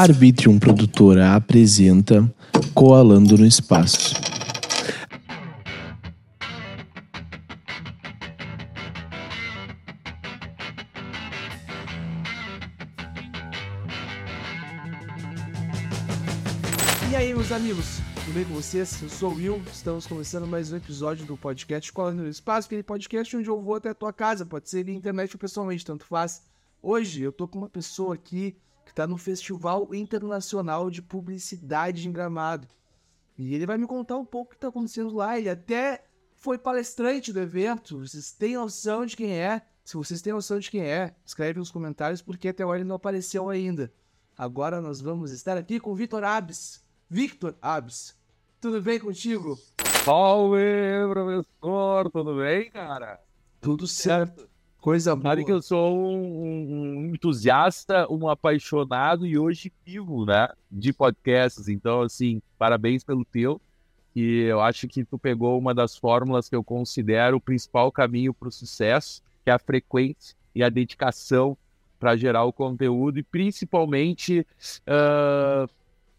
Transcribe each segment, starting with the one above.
Arbitrium Produtora apresenta Coalando no Espaço. E aí, meus amigos, tudo bem com vocês? Eu sou o Will, estamos começando mais um episódio do podcast Colando no Espaço, aquele podcast onde eu vou até a tua casa, pode ser na internet ou pessoalmente, tanto faz. Hoje eu tô com uma pessoa aqui que tá no Festival Internacional de Publicidade em Gramado. E ele vai me contar um pouco o que tá acontecendo lá. Ele até foi palestrante do evento. Vocês têm noção de quem é? Se vocês têm noção de quem é, escreve nos comentários porque até agora ele não apareceu ainda. Agora nós vamos estar aqui com o Vitor Abes. Victor Abes, tudo bem contigo? Salve, professor, tudo bem, cara? Tudo certo. Coisa boa. Sabe que eu sou um, um entusiasta, um apaixonado e hoje vivo, né, de podcasts. Então, assim, parabéns pelo teu. E eu acho que tu pegou uma das fórmulas que eu considero o principal caminho para o sucesso, que é a frequência e a dedicação para gerar o conteúdo e principalmente uh,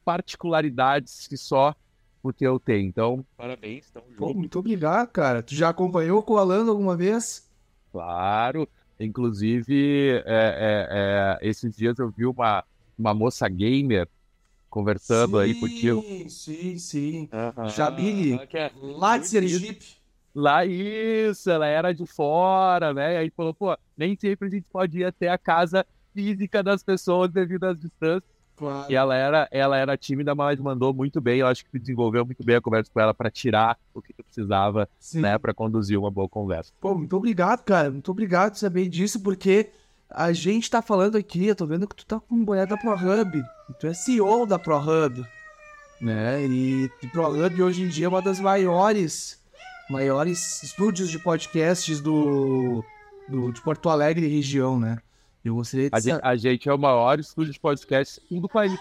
particularidades que só o teu tem. Então, parabéns. Tamo Pô, junto. muito obrigado, cara. Tu já acompanhou o Alando alguma vez? Claro. Inclusive, é, é, é, esses dias eu vi uma, uma moça gamer conversando aí contigo. Sim, sim, sim. Jamile, Ela que é Lá de Sergipe. Lá, isso, ela era de fora, né? E aí falou, pô, nem sempre a gente pode ir até a casa física das pessoas devido às distâncias. Claro. E ela era, ela era tímida, mas mandou muito bem. Eu acho que desenvolveu muito bem a conversa com ela para tirar o que tu precisava, Sim. né, para conduzir uma boa conversa. Pô, muito obrigado, cara. Muito obrigado por saber disso, porque a gente tá falando aqui, eu tô vendo que tu tá com um boné da ProHub. Tu é CEO da ProHub, né? E a ProHub hoje em dia é uma das maiores, maiores estúdios de podcasts do, do de Porto Alegre e região, né? Eu gostaria de A gente, a gente é o maior estúdio de podcast do país.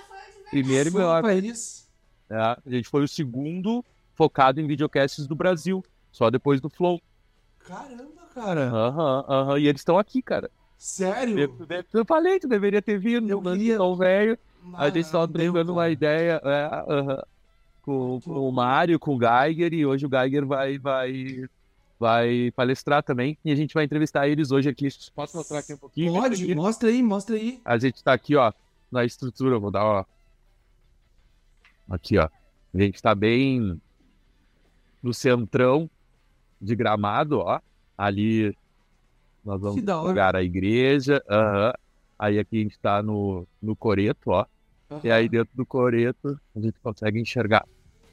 Primeiro e pra eles. né? A gente foi o segundo focado em videocasts do Brasil, só depois do Flow. Caramba, cara. Aham, aham. E eles estão aqui, cara. Sério? Eu, eu falei, tu deveria ter vindo. Eu queria- Tão velho. A gente deu, trocando uma ideia é, aham, com, com o Mário, com o Geiger, e hoje o Geiger vai, vai, vai palestrar também. E a gente vai entrevistar eles hoje aqui. Posso mostrar aqui um pouquinho? Pode, Aqui. mostra aí, mostra aí. A gente tá aqui, ó, na estrutura, vou dar, ó. Aqui, ó. A gente tá bem no centrão de gramado, ó. Ali nós vamos jogar a igreja. aham. Aí aqui a gente tá no, no coreto, ó. E aí dentro do coreto a gente consegue enxergar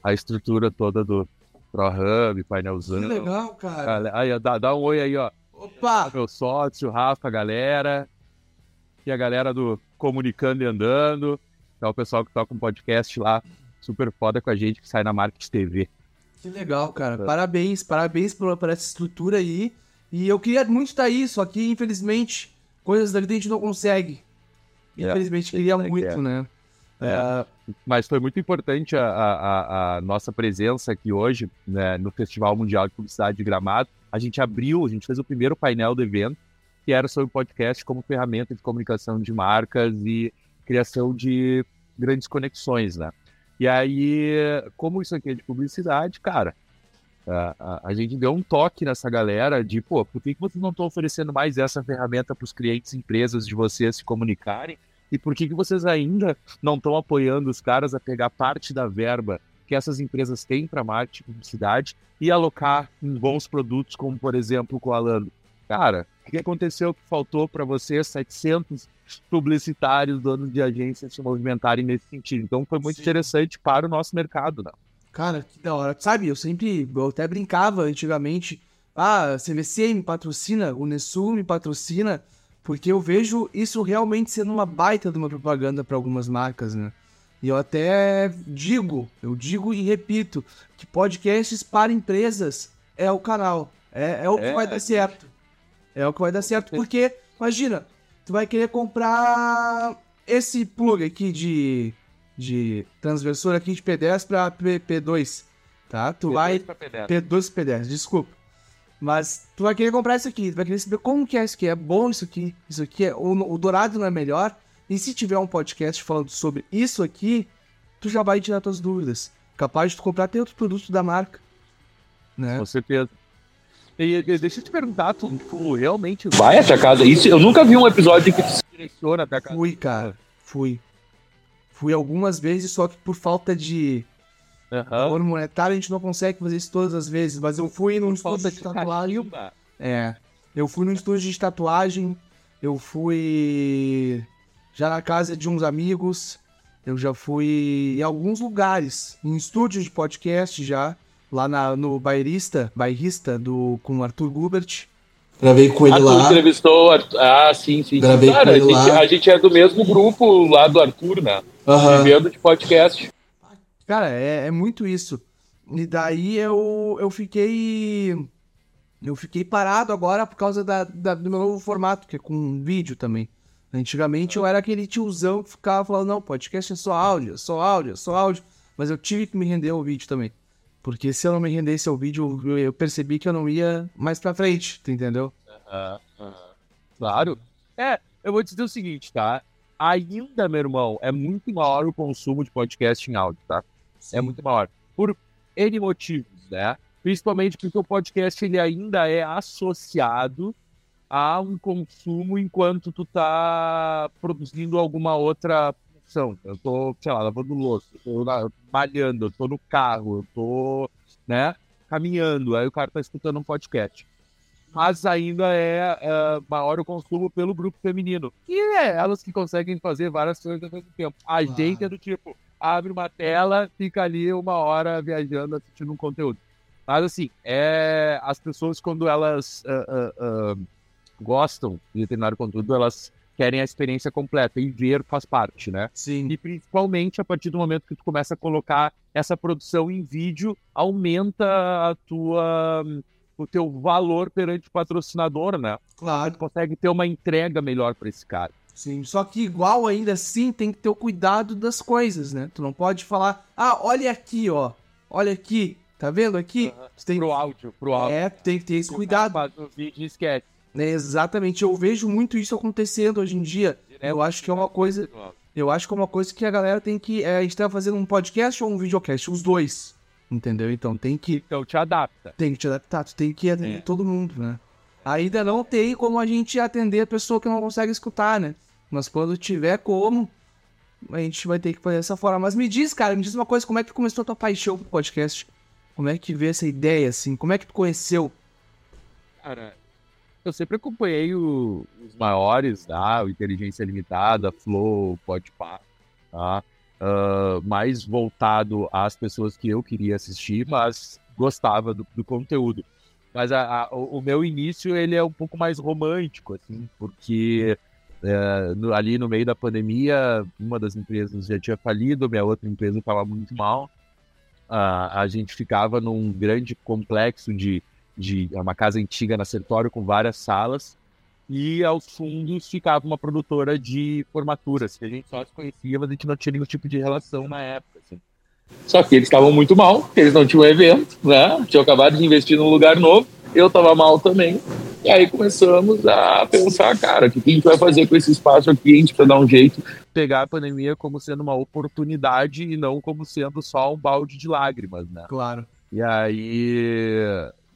a estrutura toda do ProHub, Que painelzão. legal, cara. Aí, dá, dá um oi aí, ó Opa! meu sócio, Rafa, galera. E a galera do Comunicando e Andando. É o pessoal que toca um podcast lá, super foda com a gente, que sai na Market TV. Que legal, cara. É. Parabéns, parabéns por, por essa estrutura aí. E eu queria muito estar aí, só que infelizmente coisas da vida a gente não consegue. É, Infelizmente queria que muito, né? É. Mas foi muito importante a, a- a- nossa presença aqui hoje, né, no Festival Mundial de Publicidade de Gramado. A gente abriu, a gente fez o primeiro painel do evento, que era sobre podcast como ferramenta de comunicação de marcas e criação de grandes conexões, né? E aí, como isso aqui é de publicidade, cara, a, a- a gente deu um toque nessa galera de, pô, por que, que vocês não estão oferecendo mais essa ferramenta para os clientes e empresas de vocês se comunicarem? E por que, que vocês ainda não estão apoiando os caras a pegar parte da verba que essas empresas têm para marketing e publicidade e alocar em bons produtos, como por exemplo o Coalando? Cara, o que aconteceu que faltou para vocês 700 publicitários, donos de agências se movimentarem nesse sentido? Então foi muito Sim. interessante para o nosso mercado, né? Cara, que da hora. Sabe, eu sempre, eu até brincava antigamente. Ah, CVC me patrocina, o Nessul me patrocina, porque eu vejo isso realmente sendo uma baita de uma propaganda para algumas marcas, né? E eu até digo, eu digo e repito, que podcasts para empresas é o canal. É, é o que É. vai dar certo. É o que vai dar certo, porque, imagina, tu vai querer comprar esse plug aqui de, de transversor aqui de P10 para P2, tá? Tu vai... P2 P10, desculpa. Mas tu vai querer comprar isso aqui, tu vai querer saber como que é isso aqui, é bom isso aqui, isso aqui é... O, o dourado não é melhor, E se tiver um podcast falando sobre isso aqui, tu já vai tirar tuas dúvidas. Capaz de tu comprar até outro produto da marca. Né? Com certeza. E, e, deixa eu te perguntar, tu, tu realmente vai até a casa? Isso, eu nunca vi um episódio que tu se direciona até a casa. Fui, cara. Fui. Fui algumas vezes, só que por falta de Aham. valor monetário a gente não consegue fazer isso todas as vezes. Mas eu fui num estúdio de de tatuagem. É. Eu fui num estúdio de tatuagem. Eu fui já na casa de uns amigos. Eu já fui em alguns lugares. Em estúdios de podcast já. Lá na- no Bairrista, Bairrista do, com o Arthur Gubert. Gravei com Ah, tu entrevistou o Arthur. Ah, sim, sim. Gravei Cara, com ele a, gente, lá. a gente é do mesmo grupo lá do Arthur, né? Vivendo de podcast. Cara, é, é muito isso. E daí eu, eu fiquei. Eu fiquei parado agora por causa da, da- do meu novo formato, que é com vídeo também. Antigamente eu era aquele tiozão que ficava falando, não, podcast é só áudio, é só áudio, é só áudio. Mas eu tive que me render ao vídeo também. Porque se eu não me rendesse ao vídeo, eu, percebi que eu não ia mais pra frente, entendeu? Aham, aham. Claro. É, eu vou dizer o seguinte, tá? Ainda, meu irmão, é muito maior o consumo de podcast em áudio, tá? É muito maior. Por N motivos, né? Principalmente porque o podcast ele ainda é associado a um consumo enquanto tu tá produzindo alguma outra função. Eu tô, sei lá, lavando louça, eu tô malhando, eu tô no carro, eu tô, né, caminhando, aí o cara tá escutando um podcast. Mas ainda é, é, maior o consumo pelo grupo feminino. E é elas que conseguem fazer várias coisas ao mesmo tempo. A Claro. gente é do tipo, abre uma tela, fica ali uma hora viajando, assistindo um conteúdo. Mas assim, é, as pessoas quando elas ah, ah, ah, gostam de determinado conteúdo, elas querem a experiência completa e ver faz parte, né? Sim. E principalmente a partir do momento que tu começa a colocar essa produção em vídeo, aumenta a tua o teu valor perante o patrocinador, né? Claro. Tu consegue ter uma entrega melhor para esse cara. Sim, só que igual ainda assim tem que ter o cuidado das coisas, né? Tu não pode falar, ah, olha aqui, ó. Olha aqui, tá vendo aqui? Tu tem, Pro áudio, pro áudio. é, tem que ter esse cuidado. O vídeo esquece. É, exatamente, eu vejo muito isso acontecendo hoje em dia. Eu acho que é uma coisa, eu acho que é uma coisa que a galera tem que, é, a gente tá fazendo um podcast ou um videocast, os dois, entendeu? Então tem que, Então te adapta. tem que te adaptar, tu tem que atender É. todo mundo, né? Ainda não tem como a gente atender a pessoa que não consegue escutar, né? Mas quando tiver como, a gente vai ter que fazer dessa forma. Mas me diz, cara, me diz uma coisa, como é que começou a tua paixão pro podcast? Como é que veio essa ideia, assim? Como é que tu conheceu? Cara, eu sempre acompanhei o- os maiores, tá? O Inteligência Limitada, Flow, Podpah, tá? Ah, mais voltado às pessoas que eu queria assistir, mas gostava do, do conteúdo. Mas a- a- o, o meu início, ele é um pouco mais romântico, assim, porque é, no- ali no meio da pandemia, uma das empresas já tinha falido, minha outra empresa estava muito mal. A gente ficava num grande complexo de de é uma casa antiga na Sertório com várias salas e aos fundos ficava uma produtora de formaturas que a gente só se conhecia, mas a gente não tinha nenhum tipo de relação na época. assim. Só que eles estavam muito mal, eles não tinham evento, né? Tinham acabado de investir num lugar novo, eu estava mal também. E aí começamos a pensar, cara, o que a gente vai fazer com esse espaço aqui? A gente precisa dar um jeito. Pegar a pandemia como sendo uma oportunidade e não como sendo só um balde de lágrimas, né? Claro. E aí,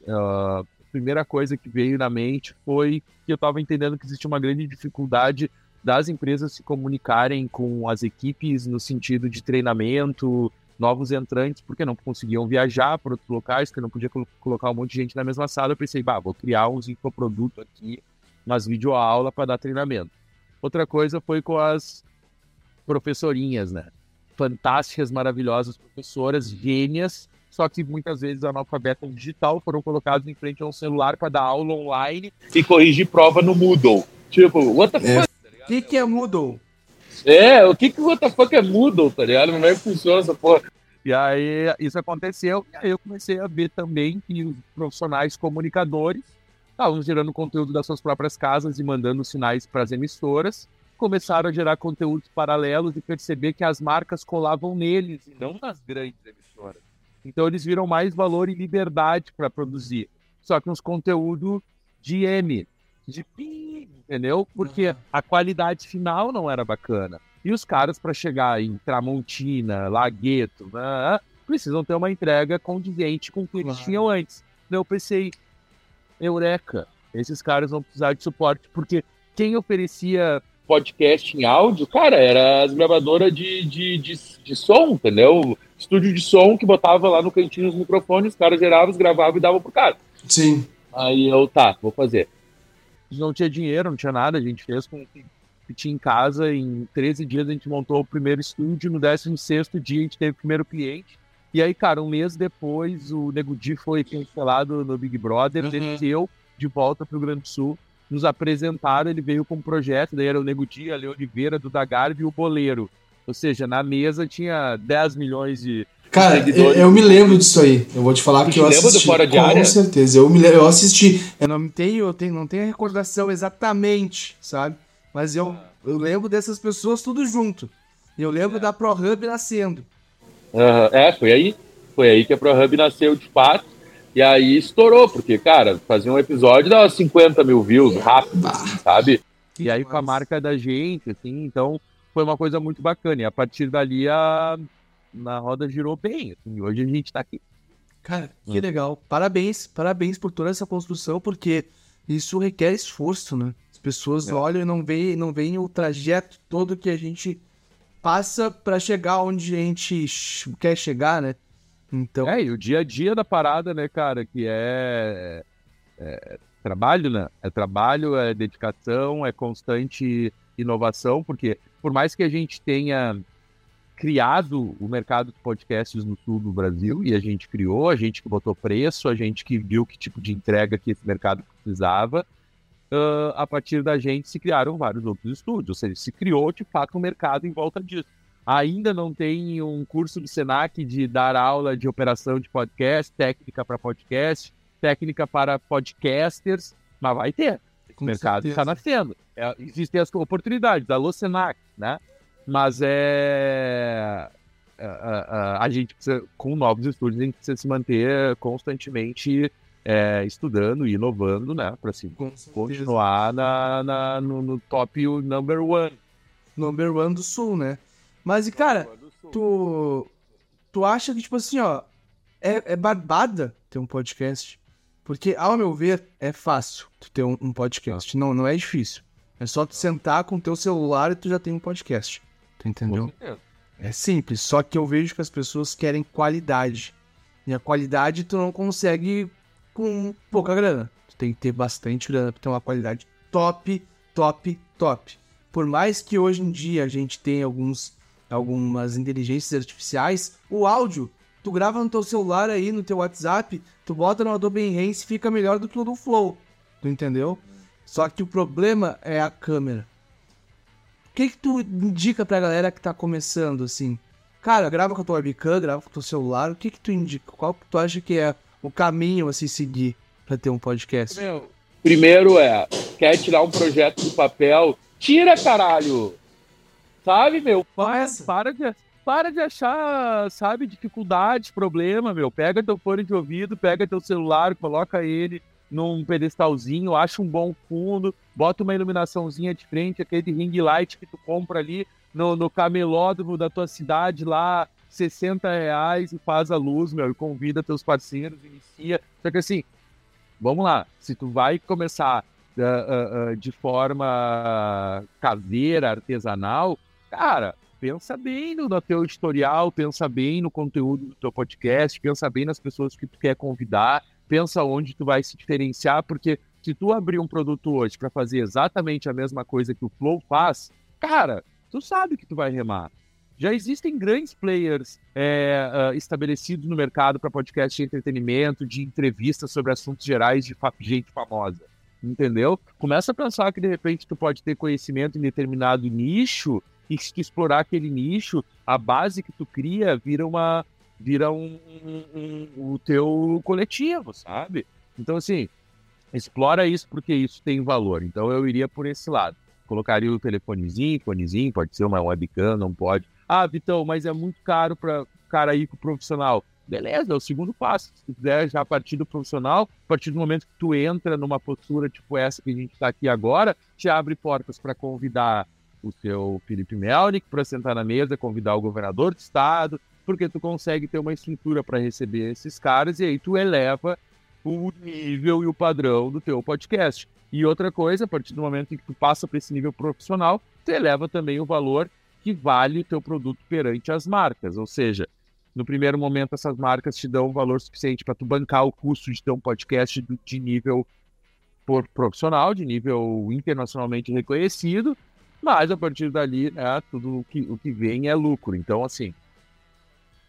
ah, a primeira coisa que veio na mente foi que eu estava entendendo que existia uma grande dificuldade das empresas se comunicarem com as equipes no sentido de treinamento, novos entrantes, porque não conseguiam viajar para outros locais, porque não podia colo- colocar um monte de gente na mesma sala. Eu pensei, bah, vou criar uns infoprodutos aqui, umas videoaulas para dar treinamento. Outra coisa foi com as professorinhas, né? Fantásticas, maravilhosas professoras, gênias, só que muitas vezes analfabetas digital foram colocados em frente a um celular para dar aula online e corrigir prova no Moodle. Tipo, what the fuck? O que, que é Moodle? É, o que que what the é Moodle, tá ligado? Como é que funciona essa porra? E aí isso aconteceu, e aí eu comecei a ver também que os profissionais comunicadores estavam gerando conteúdo das suas próprias casas e mandando sinais para as emissoras, começaram a gerar conteúdos paralelos e perceber que as marcas colavam neles e não nas grandes emissoras. Então eles viram mais valor e liberdade para produzir. Só que uns conteúdo de M, de pi, entendeu? Porque a qualidade final não era bacana. E os caras, para chegar em Tramontina, Lagueto, né, precisam ter uma entrega condizente com o que eles tinham antes. Então eu pensei, eureka, esses caras vão precisar de suporte, porque quem oferecia podcast em áudio, cara, era as gravadoras de, de, de, de som, entendeu? Estúdio de som que botava lá no cantinho os microfones, os caras geravam, gravavam e davam pro cara. Sim. Aí eu, tá, vou fazer. Não tinha dinheiro, não tinha nada, a gente fez com o que tinha em casa. Em 13 dias a gente montou o primeiro estúdio, no 16 dia a gente teve o primeiro cliente. E aí, cara, um mês depois o Nego Di foi cancelado no Big Brother, Uhum. desceu de volta pro Rio Grande Sul. Nos apresentaram, ele veio com um projeto, daí era o Nego Di, a Leo Oliveira, do Dagarve e o Boleiro. Ou seja, na mesa tinha 10 milhões de, Cara, eu, me lembro disso aí. Eu vou te falar Tu que eu lembra do assisti. Fora de com Área? certeza. Eu, me, eu assisti. Eu não tenho, eu tenho, não tenho a recordação exatamente, sabe? Mas eu, eu lembro dessas pessoas tudo junto. Eu lembro da ProHub nascendo. Aham, É, foi aí. Foi aí que a ProHub nasceu de fato. E aí estourou, porque, cara, fazia um episódio dava 50 mil views rápido, assim, sabe? E aí com a marca da gente, assim, então foi uma coisa muito bacana. E a partir dali a, a roda girou bem. Assim, hoje a gente tá aqui. Cara, que Hum. legal. Parabéns, parabéns por toda essa construção, porque isso requer esforço, né? As pessoas É. olham e não veem, não veem o trajeto todo que a gente passa pra chegar onde a gente quer chegar, né? Então, É, e o dia a dia da parada, né, cara, que é, é trabalho, né? É trabalho, é dedicação, é constante inovação, porque por mais que a gente tenha criado o mercado de podcasts no sul do Brasil, e a gente criou, a gente que botou preço, a gente que viu que tipo de entrega que esse mercado precisava, ah, a partir da gente se criaram vários outros estúdios, ou seja, se criou de fato um mercado em volta disso. Ainda não tem um curso do Senac de dar aula de operação de podcast, técnica para podcast, técnica para podcasters, mas vai ter. O mercado está nascendo. É, existem as oportunidades, alô Senac, né? Mas é. A, gente precisa, com novos estúdios, a gente precisa se manter constantemente é, estudando e inovando, né? Para assim, continuar na, na- no, no top number one. Number one do sul, né? Mas, e cara, tu, tu acha que, tipo assim, ó, é, é barbada ter um podcast? Porque, ao meu ver, é fácil tu ter um, um podcast. Não, não é difícil. É só tu sentar com o teu celular e tu já tem um podcast. Tu entendeu? Com certeza. É simples, só que eu vejo que as pessoas querem qualidade. E a qualidade tu não consegue com pouca grana. Tu tem que ter bastante grana pra ter uma qualidade top, top, top. Por mais que hoje em dia a gente tenha alguns, algumas inteligências artificiais, o áudio, tu grava no teu celular aí, no teu WhatsApp, tu bota no Adobe Enhance e fica melhor do que o do Flow. Tu entendeu? Só que o problema é a câmera. O que que tu indica pra galera que tá começando, assim? Cara, grava com a tua webcam, grava com o teu celular. O que que tu indica? Qual que tu acha que é o caminho a se seguir pra ter um podcast? Meu, primeiro é, quer tirar um projeto do papel, tira, caralho! Sabe, meu? Faz. Para de, para de achar, sabe, dificuldade, problema, meu. Pega teu fone de ouvido, pega teu celular, coloca ele num pedestalzinho, acha um bom fundo, bota uma iluminaçãozinha de frente, aquele ring light que tu compra ali no, no camelódromo da tua cidade lá, 60 reais e faz a luz, meu, e convida teus parceiros, inicia. Só que assim, vamos lá, se tu vai começar ah, ah, ah, de forma caseira, artesanal, cara, pensa bem no, no teu editorial, pensa bem no conteúdo do teu podcast, pensa bem nas pessoas que tu quer convidar, pensa onde tu vai se diferenciar, porque se tu abrir um produto hoje para fazer exatamente a mesma coisa que o Flow faz, cara, tu sabe que tu vai remar. Já existem grandes players é, ah, estabelecidos no mercado para podcast de entretenimento, de entrevistas sobre assuntos gerais de fa- gente famosa. Entendeu? Começa a pensar que de repente tu pode ter conhecimento em determinado nicho e se tu explorar aquele nicho, a base que tu cria vira uma vira um, um- um- o teu coletivo, sabe? Então assim, explora isso porque isso tem valor. Então eu iria por esse lado. Colocaria o telefonezinho, fonezinho, pode ser uma webcam, não pode. Ah, Vitão, mas é muito caro para cara ir com o profissional. beleza, é o segundo passo. Se quiser já partir do profissional, a partir do momento que tu entra numa postura tipo essa que a gente está aqui agora, te abre portas para convidar o seu Felipe Melnick para sentar na mesa, convidar o governador do estado, porque tu consegue ter uma estrutura para receber esses caras e aí tu eleva o nível e o padrão do teu podcast. E outra coisa, a partir do momento em que tu passa para esse nível profissional, tu eleva também o valor que vale o teu produto perante as marcas. Ou seja, no primeiro momento essas marcas te dão um valor suficiente para tu bancar o custo de ter um podcast de nível profissional, de nível internacionalmente reconhecido, mas a partir dali, né, tudo o que, o que vem é lucro. Então, assim,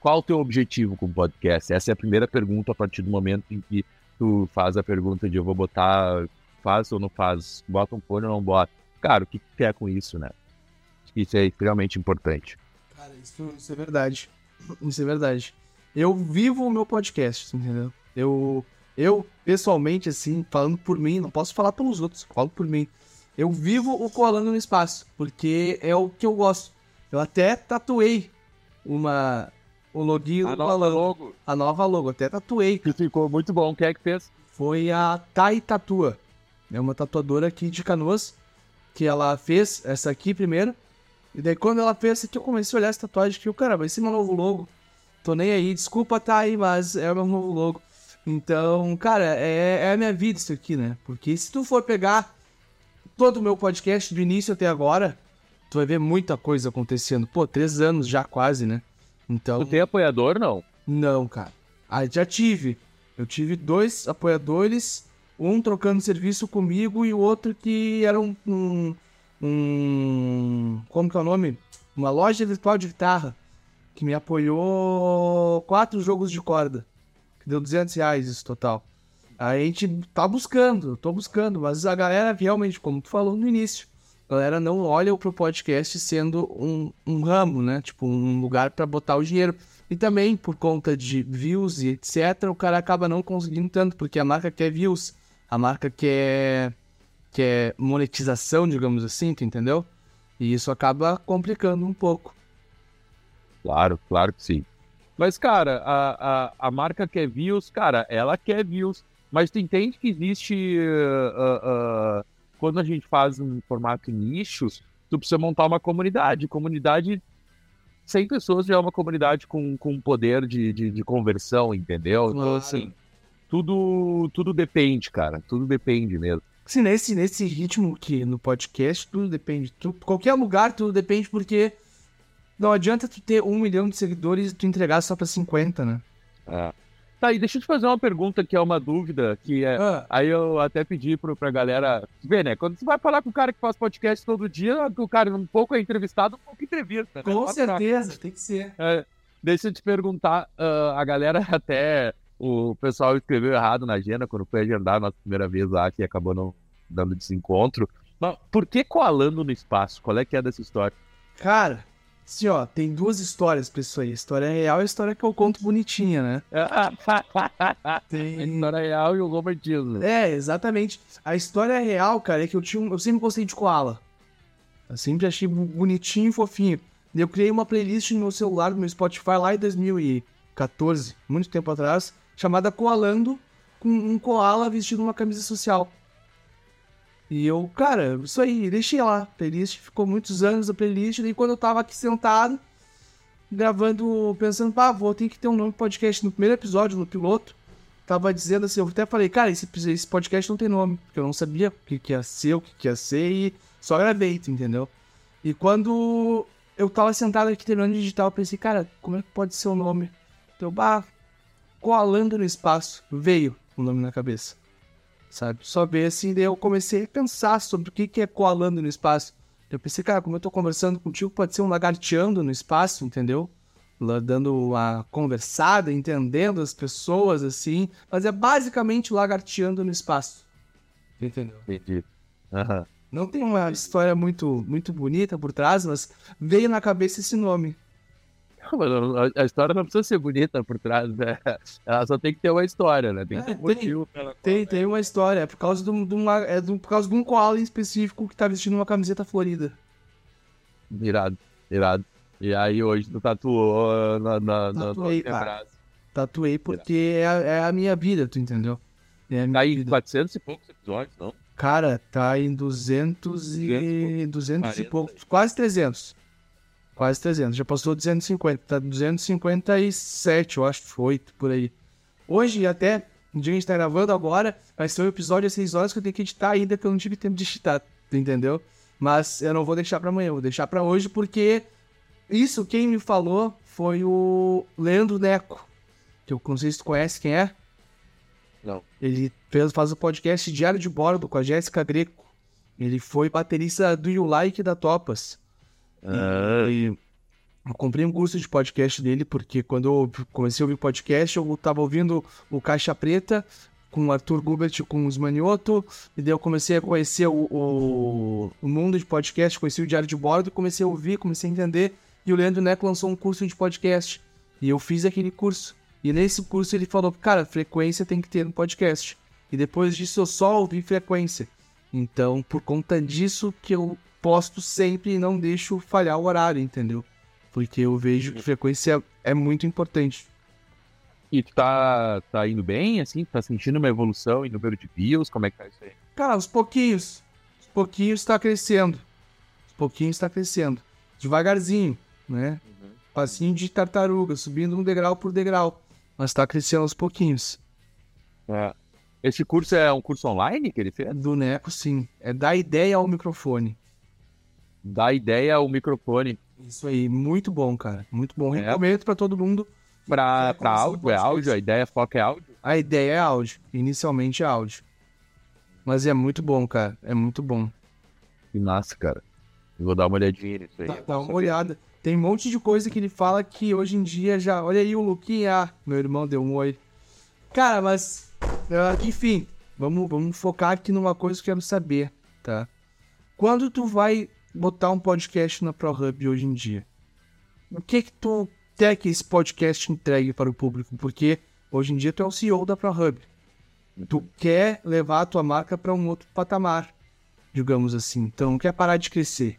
qual o teu objetivo com o podcast? Essa é a primeira pergunta a partir do momento em que tu faz a pergunta de eu vou botar, faz ou não faz, bota um fone ou não bota. Cara, o que tu quer com isso, né? Isso é extremamente importante. Cara, isso, isso é verdade. Isso é verdade. Eu vivo o meu podcast, entendeu? Eu, eu, pessoalmente, assim, falando por mim, não posso falar pelos outros, falo por mim. Eu vivo o Colando no Espaço, porque é o que eu gosto. Eu até tatuei uma, o login a nova logo. A nova logo, até tatuei. Que ficou muito bom. Quem é que fez? Foi a Tai Tatua. É uma tatuadora aqui de Canoas, que ela fez essa aqui primeiro. E daí quando ela fez essa aqui, eu comecei a olhar essa tatuagem que eu, cara, vai ser meu novo logo. Tô nem aí, desculpa aí, mas é o meu novo logo. Então, cara, é, é a minha vida isso aqui, né? Porque se tu for pegar todo o meu podcast do início até agora, tu vai ver muita coisa acontecendo. Pô, três anos já quase, né? Então. Tu tem apoiador, não? Não, cara. Ah, já tive. Eu tive dois apoiadores, um trocando serviço comigo e o outro que era um, um, um como que é o nome? Uma loja virtual de guitarra que me apoiou quatro jogos de corda, que deu 200 reais isso total. A gente tá buscando, tô buscando, mas a galera realmente, como tu falou no início, a galera não olha pro podcast sendo um, um ramo, né? Tipo, um lugar para botar o dinheiro. E também, por conta de views e etc., o cara acaba não conseguindo tanto, porque a marca quer views, a marca quer, quer monetização, digamos assim, entendeu? E isso acaba complicando um pouco. Claro, claro que sim. Mas, cara, a, a, a marca quer views, cara, ela quer views. Mas tu entende que existe. Uh, uh, quando a gente faz um formato nichos, tu precisa montar uma comunidade. Comunidade. 100 pessoas já é uma comunidade com, com poder de, de, de conversão, entendeu? Então, claro. Então, assim, tudo, tudo depende, cara. Tudo depende mesmo. Sim, nesse, nesse ritmo que no podcast, tudo depende. Tu, qualquer lugar, tudo depende, porque não adianta tu ter um milhão de seguidores e tu entregar só pra 50, né? É. Tá, e deixa eu te fazer uma pergunta que é uma dúvida, que é. Ah. Aí eu até pedi pro, pra galera ver, né? Quando você vai falar com o cara que faz podcast todo dia, o cara um pouco é entrevistado, um pouco entrevista. Né? Com certeza, tem que ser. É, deixa eu te perguntar, uh, a galera até. O pessoal escreveu errado na agenda quando foi agendar a nossa primeira vez lá, que acabou não dando desencontro. Mas por que coalando no espaço? Qual é que é dessa história? Cara, Assim, ó, tem duas histórias pra isso aí. A história real e a história que eu conto bonitinha, né? tem... A história real e o romantismo. É, exatamente. A história real, cara, é que eu tinha um... Eu sempre gostei de koala. Eu sempre achei bonitinho e fofinho. Eu criei uma playlist no meu celular, no meu Spotify, lá em 2014, muito tempo atrás, chamada Koalando, com um koala vestido uma camisa social. E eu, cara, isso aí, deixei lá. Playlist ficou muitos anos a playlist. E quando eu tava aqui sentado, gravando, pensando, pá, vou ter que ter um nome podcast no primeiro episódio, no piloto. Tava dizendo assim, eu até falei, cara, esse, esse podcast não tem nome, porque eu não sabia o que, que ia ser, o que, que ia ser, e só gravei, entendeu? E quando eu tava sentado aqui terminando de digitar, eu pensei, cara, como é que pode ser o nome? Então, bah, coalando no espaço, veio o nome na cabeça sabe? Só ver assim, daí eu comecei a pensar sobre o que, que é coalando no espaço. Eu pensei, cara, como eu tô conversando contigo, pode ser um lagarteando no espaço, entendeu? Dando uma conversada, entendendo as pessoas, assim. Mas é basicamente lagarteando no espaço. Entendeu? Entendi. Uhum. Não tem uma história muito, muito bonita por trás, mas veio na cabeça esse nome. A, história não precisa ser bonita por trás, né? Ela só tem que ter uma história, né? Tem que ter um motivo pela Tem, tem uma história. É por causa de um, de uma, é por causa de um koala em específico que tá vestindo uma camiseta florida. Irado, irado. E aí hoje tu tatuou na, na, Tatuei, na, cara. Tatuei porque é, a- é a minha vida, tu entendeu? É a Tá vida. 400 e poucos episódios, não? Cara, tá em 200 e... 200 e 40. poucos, quase 300. Quase 300, já passou 250, tá 257, eu acho, 8, por aí. Hoje, até, no dia que a gente tá gravando agora, vai ser um episódio às 6 horas que eu tenho que editar ainda, que eu não tive tempo de editar, entendeu? Mas eu não vou deixar pra amanhã, vou deixar pra hoje, porque isso quem me falou foi o Leandro Neco, que eu não sei se tu conhece quem é. Não. Ele fez, faz o podcast Diário de Bordo com a Jéssica Greco. Ele foi baterista do You Like da Topas. Ah, E eu comprei um curso de podcast dele, porque quando eu comecei a ouvir podcast, eu tava ouvindo o Caixa Preta com o Arthur Gubert com os Manioto, e daí eu comecei a conhecer o, o, o mundo de podcast, conheci o Diário de Bordo, comecei a ouvir, comecei a entender, e o Leandro Neco lançou um curso de podcast, e eu fiz aquele curso. E nesse curso ele falou, cara, frequência tem que ter no podcast. E depois disso eu só ouvi frequência. Então, por conta disso que eu posto sempre e não deixo falhar o horário, entendeu? Porque eu vejo que frequência é muito importante. E tu tá, tá indo bem, assim? Tá sentindo uma evolução em número de views? Como é que tá isso aí? Cara, aos pouquinhos. Aos pouquinhos está crescendo. Aos pouquinhos está crescendo. Devagarzinho, né? Passinho de tartaruga, subindo um degrau por degrau. Mas tá crescendo aos pouquinhos. É. Esse curso é um curso online que ele fez? Do Neco, sim. É dar ideia ao microfone. Dá ideia ao microfone Isso aí, muito bom, cara. Muito bom. É. Recomendo pra todo mundo. um áudio, é áudio? A ideia foca é áudio? A ideia é áudio. Inicialmente é áudio. Mas é muito bom, cara. É muito bom. Que massa, cara. Eu vou dar uma olhadinha nisso aí. Dá, dá uma olhada. Tem um monte de coisa que ele fala que hoje em dia já. Olha aí o Luquinha. Ah, meu irmão deu um oi. Cara, mas. ah, enfim, vamos, vamos focar aqui numa coisa que eu quero saber, tá? Quando tu vai botar um podcast na ProHub hoje em dia, o que que tu quer que esse podcast entregue para o público? Porque hoje em dia tu é o CEO da ProHub. Tu quer levar a tua marca para um outro patamar, digamos assim. Então, quer parar de crescer.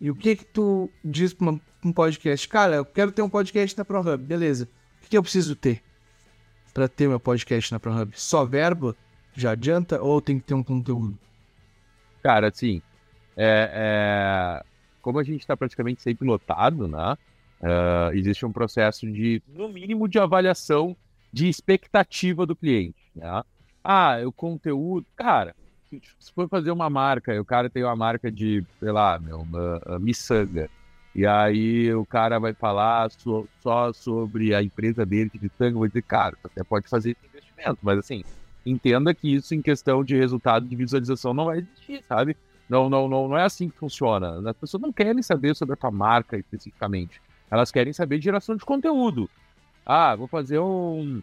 E o que que tu diz pra uma- um podcast? Cara, eu quero ter um podcast na ProHub, beleza. O que, que eu preciso ter pra ter meu podcast na ProHub? Só verba? Já adianta? Ou tem que ter um conteúdo? Cara, assim, é, é, como a gente está praticamente sempre lotado, né? ah, existe um processo de, no mínimo, de avaliação de expectativa do cliente, né? Ah, o conteúdo, cara, se for fazer uma marca, o cara tem uma marca de, sei lá, meu, uma, miçanga, e aí o cara vai falar so- só sobre a empresa dele de eu vou dizer, cara, até pode fazer esse investimento, mas assim, entenda que isso em questão de resultado de visualização não vai existir, sabe? Não, não, não, não é assim que funciona. As pessoas não querem saber sobre a tua marca especificamente. Elas querem saber de geração de conteúdo. Ah, vou fazer um,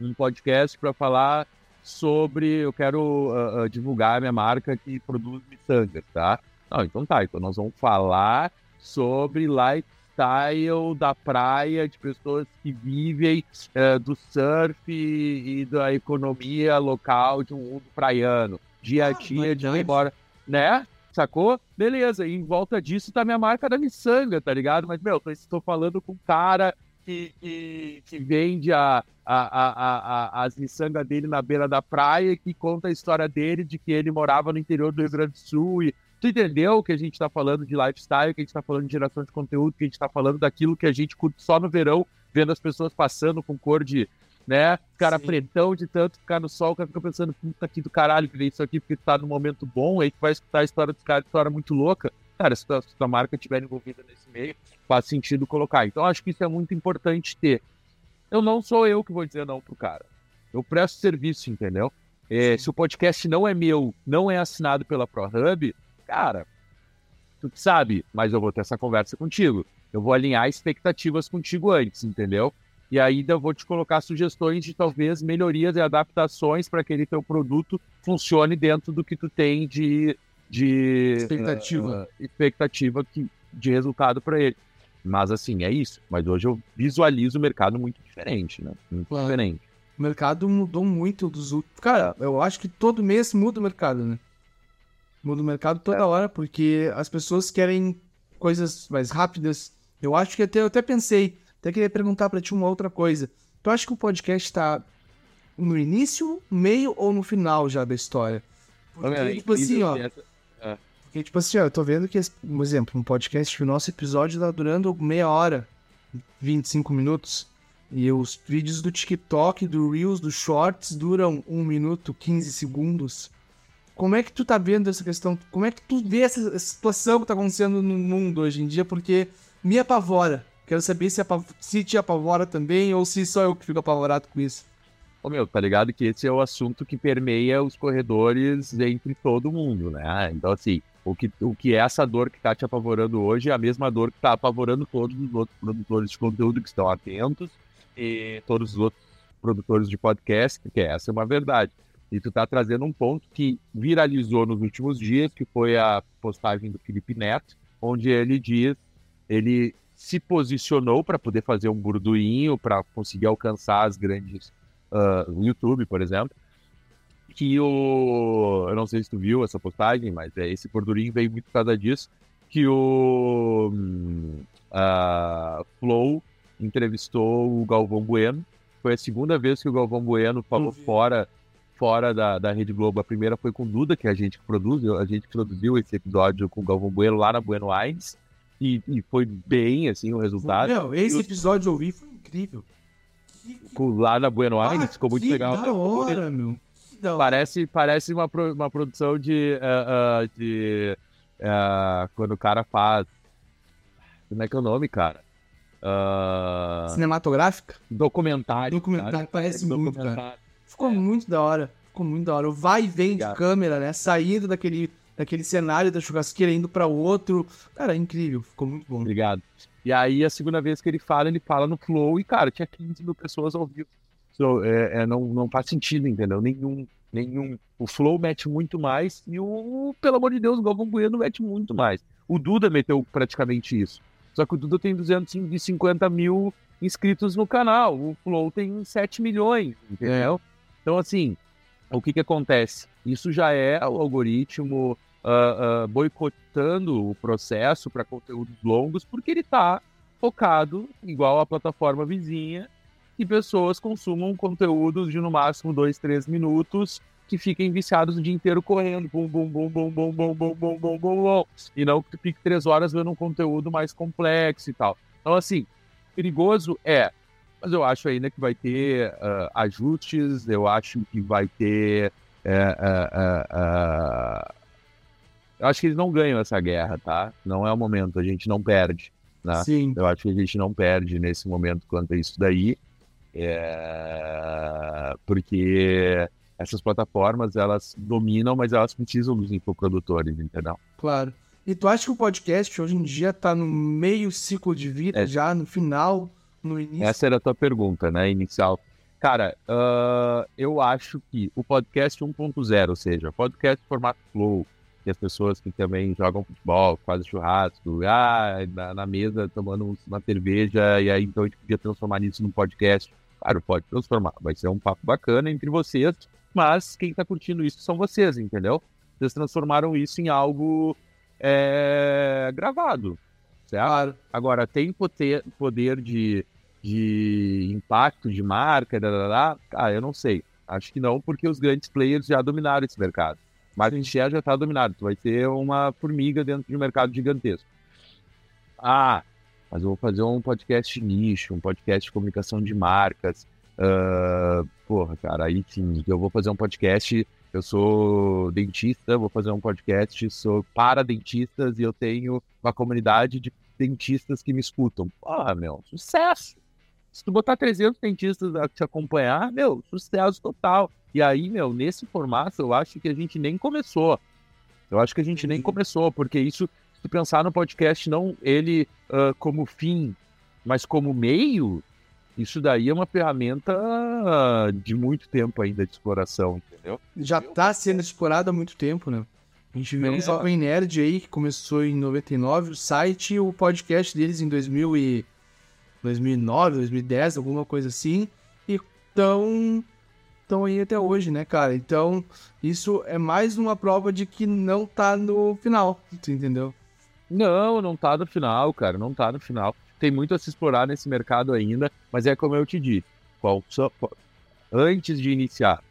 um podcast para falar sobre. Eu quero ah, ah, divulgar a minha marca que produz miçangas, tá? Não, então tá. Então nós vamos falar sobre lifestyle da praia, de pessoas que vivem eh, do surf e, da economia local de um mundo praiano. Dia a Ah, dia, de ir verdade. embora. Né? Sacou? Beleza, e em volta disso tá minha marca da miçanga, tá ligado? Mas, meu, estou falando com um cara que, que, que vende a, a, a, a, as miçangas dele na beira da praia, que conta a história dele de que ele morava no interior do Rio Grande do Sul. E tu entendeu que a gente tá falando de lifestyle, que a gente tá falando de geração de conteúdo, que a gente tá falando daquilo que a gente curte só no verão, vendo as pessoas passando com cor de, né? Cara Sim. pretão de tanto ficar no sol, o cara fica pensando, puta aqui do caralho, que veio isso aqui porque tá num momento bom, aí tu vai escutar a história dos caras, história muito louca. Cara, se tua, se tua marca estiver envolvida nesse meio, faz sentido colocar. Então, acho que isso é muito importante ter. Eu não sou eu que vou dizer não pro cara. Eu presto serviço, entendeu? É, se o podcast não é meu, não é assinado pela ProHub, cara, tu que sabe, mas eu vou ter essa conversa contigo. Eu vou alinhar expectativas contigo antes, entendeu? E ainda vou te colocar sugestões de talvez melhorias e adaptações para que aquele teu produto funcione dentro do que tu tem de, de Expectativa. eh, expectativa que, de resultado para ele. Mas assim, é isso. Mas hoje eu visualizo o mercado muito diferente, né? Muito Claro. diferente. O mercado mudou muito dos últimos. Cara, eu acho que todo mês muda o mercado, né? Muda o mercado toda hora, porque as pessoas querem coisas mais rápidas. Eu acho que até eu até pensei, até queria perguntar pra ti uma outra coisa. Tu acha que o podcast tá no início, meio ou no final já da história? Porque, tipo assim, ó. Porque, tipo assim, ó, eu tô vendo que, por exemplo, um podcast, o nosso episódio tá durando meia hora, 25 minutos. E os vídeos do TikTok, do Reels, do Shorts duram 1 minuto, 15 segundos. Como é que tu tá vendo essa questão? Como é que tu vê essa, essa situação que tá acontecendo no mundo hoje em dia? Porque me apavora. Quero saber se, se te apavora também ou se só eu que fico apavorado com isso. Ô meu, tá ligado que esse é o assunto que permeia os corredores entre todo mundo, né? Então, assim, o que, o que é essa dor que tá te apavorando hoje é a mesma dor que tá apavorando todos os outros produtores de conteúdo que estão atentos e todos os outros produtores de podcast, porque essa é uma verdade. E tu tá trazendo um ponto que viralizou nos últimos dias, que foi a postagem do Felipe Neto, onde ele diz, ele se posicionou para poder fazer um burduinho, para conseguir alcançar as grandes uh, YouTube, por exemplo. Que o. Eu não sei se tu viu essa postagem, mas é, esse burdurinho veio muito por causa disso. Que o uh, Flow entrevistou o Galvão Bueno. Foi a segunda vez que o Galvão Bueno falou fora fora da, da Rede Globo. A primeira foi com o Duda, que é a gente que produz, a gente produziu esse episódio com o Galvão Bueno lá na Bueno Aires. E, e foi bem, assim, o resultado. Meu, esse episódio eu ouvi foi incrível. Com, lá na Bueno Aires, ah, ficou muito que legal. Da hora, meu. Da parece, parece uma, uma produção de. Uh, uh, de uh, quando o cara faz. Como é que é o nome, cara? Cinematográfica? Documentário. Documentário, cara. parece é, muito, cara. Ficou é. muito da hora. Ficou muito da hora. O vai e vem Obrigado. de câmera, né? Saindo daquele, daquele cenário da churrasqueira, indo para outro. Cara, incrível. Ficou muito bom. Obrigado. E aí, a segunda vez que ele fala, ele fala no Flow e, cara, tinha 15 mil pessoas ao vivo. So, é, é, não, não faz sentido, entendeu? Nenhum, nenhum. O Flow mete muito mais e o, pelo amor de Deus, o Galvão Bueno mete muito mais. O Duda meteu praticamente isso. Só que o Duda tem 250 mil inscritos no canal. O Flow tem 7 milhões, entendeu? Então, assim, o que, que acontece? Isso já é o algoritmo uh, uh, boicotando o processo para conteúdos longos, porque ele está focado, igual a plataforma vizinha, que pessoas consumam conteúdos de no máximo 2, 3 minutos que fiquem viciados o dia inteiro correndo, bum, bum, bum, bum, bum, bum, bum, bum, bum, bum, bum, e não que fique três horas vendo um conteúdo mais complexo e tal. Então, assim, perigoso é, mas eu acho ainda que vai ter uh, ajustes, eu acho que vai ter. Uh, uh, eu acho que eles não ganham essa guerra, tá? Não é o momento, a gente não perde. Né? Sim. Eu acho que a gente não perde nesse momento quanto a isso daí. É... Porque essas plataformas, elas dominam, mas elas precisam dos infoprodutores, entendeu? Claro. E tu acha que o podcast hoje em dia tá no meio ciclo de vida, é. já no final, no início? Essa era a tua pergunta, né, inicial. Cara, uh, eu acho que o podcast 1.0, ou seja, podcast formato flow, que as pessoas que também jogam futebol, fazem churrasco, ah, na, na mesa tomando uma cerveja, e aí então a gente podia transformar isso num podcast. Claro, pode transformar, vai ser um papo bacana entre vocês, mas quem tá curtindo isso são vocês, entendeu? Vocês transformaram isso em algo é, gravado, certo? Claro. Agora, tem poder, poder de, de impacto de marca, ah, eu não sei. Acho que não, porque os grandes players já dominaram esse mercado. Marketing share já está dominado. Tu vai ter uma formiga dentro de um mercado gigantesco. Ah, mas eu vou fazer um podcast nicho, um podcast de comunicação de marcas. Uh, porra, cara, aí sim, eu vou fazer um podcast. Eu sou dentista, vou fazer um podcast sou para dentistas e eu tenho uma comunidade de dentistas que me escutam. Porra, meu, sucesso! Se tu botar 300 dentistas a te acompanhar, meu, sucesso total. E aí, meu, nesse formato, eu acho que a gente nem começou. Eu acho que a gente nem começou, porque isso, se tu pensar no podcast, não ele uh, como fim, mas como meio, isso daí é uma ferramenta de muito tempo ainda de exploração, entendeu? Já está sendo explorado há muito tempo, né? A gente vê é. um Jovem Nerd aí que começou em 99, o site e o podcast deles em 2000 e 2009, 2010, alguma coisa assim. E estão estão aí até hoje, né, cara? Então, isso é mais uma prova de que não tá no final, tu entendeu? Não, não tá no final, cara, não tá no final tem muito a se explorar nesse mercado ainda, mas é como eu te disse. qual só, antes de iniciar,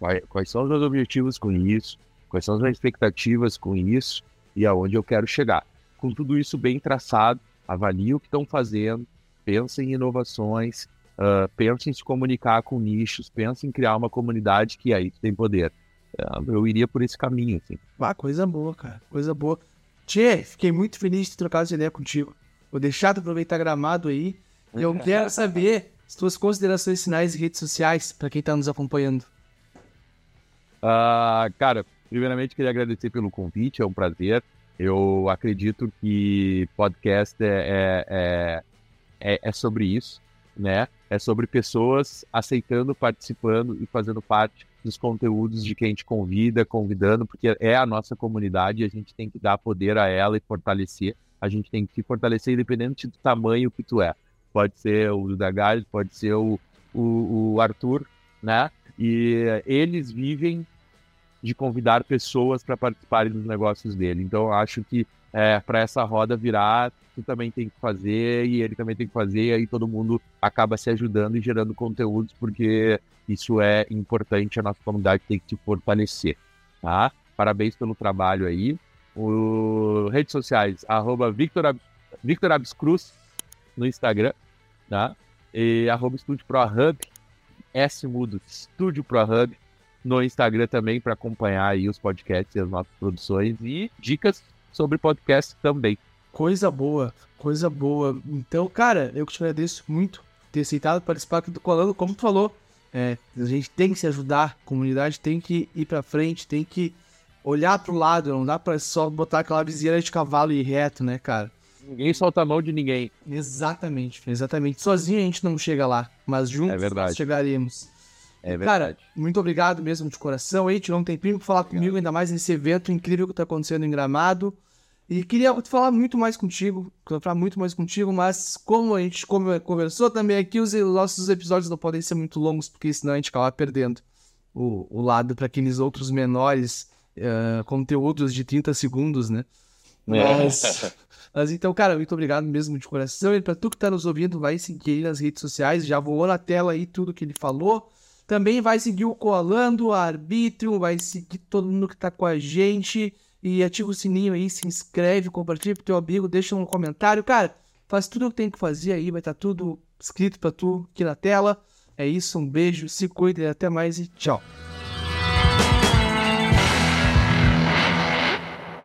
quais, quais são os meus objetivos com isso, quais são as minhas expectativas com isso e aonde eu quero chegar. Com tudo isso bem traçado, avalie o que estão fazendo, pense em inovações, ah, pense em se comunicar com nichos, pense em criar uma comunidade que aí tem poder. Ah, eu iria por esse caminho, assim. Ah, coisa boa, cara. Coisa boa. Tchê, fiquei muito feliz de ter trocado essa ideia contigo. Vou deixar tu aproveitar gramado aí. E eu quero saber as tuas considerações finais e redes sociais pra quem tá nos acompanhando. Ah, cara, primeiramente queria agradecer pelo convite, é um prazer. Eu acredito que podcast é, é, é, é sobre isso, né? É sobre pessoas aceitando, participando e fazendo parte dos conteúdos de quem gente convida, convidando, porque é a nossa comunidade e a gente tem que dar poder a ela e fortalecer. A gente tem que se fortalecer independente do tamanho que tu é. Pode ser o Duda Galho, pode ser o, o, o Arthur, né? E eles vivem de convidar pessoas para participarem dos negócios dele. Então, acho que para essa roda virar, tu também tem que fazer e ele também tem que fazer, e aí todo mundo acaba se ajudando e gerando conteúdos, porque isso é importante, a nossa comunidade tem que se fortalecer, tá? Parabéns pelo trabalho aí. O, redes sociais, arroba Victor, no Instagram, tá? E arroba Estúdio Pro Hub, S mudo, Estúdio Pro Hub, no Instagram também para acompanhar aí os podcasts e as nossas produções e dicas sobre podcast também. Coisa boa, coisa boa. Então, cara, eu te agradeço muito por ter aceitado participar aqui do Colando. Como tu falou, é, a gente tem que se ajudar, a comunidade tem que ir pra frente, tem que olhar pro lado, não dá pra só botar aquela viseira de cavalo e ir reto, né, cara? Ninguém solta a mão de ninguém. Exatamente, exatamente. Sozinho a gente não chega lá, mas juntos É chegaremos. É Cara, verdade. muito obrigado mesmo de coração aí, tirou um tempinho pra falar comigo, ainda mais nesse evento incrível que tá acontecendo em Gramado. E queria falar muito mais contigo, falar muito mais contigo, mas como a gente conversou também aqui, os nossos episódios não podem ser muito longos, porque senão a gente acaba perdendo o, o lado para aqueles outros menores eh, conteúdos de 30 segundos, né? Mas, mas então, cara, muito obrigado mesmo de coração. E pra tu que tá nos ouvindo, vai seguir ele nas redes sociais. Já voou na tela aí tudo que ele falou. Também vai seguir o Colando, a Arbítrio, vai seguir todo mundo que tá com a gente. E ativa o sininho aí, se inscreve, compartilha pro teu amigo, deixa um comentário. Cara, faz tudo o que tem que fazer aí, vai estar tá tudo escrito pra tu aqui na tela. É isso, um beijo, se cuida e até mais e tchau.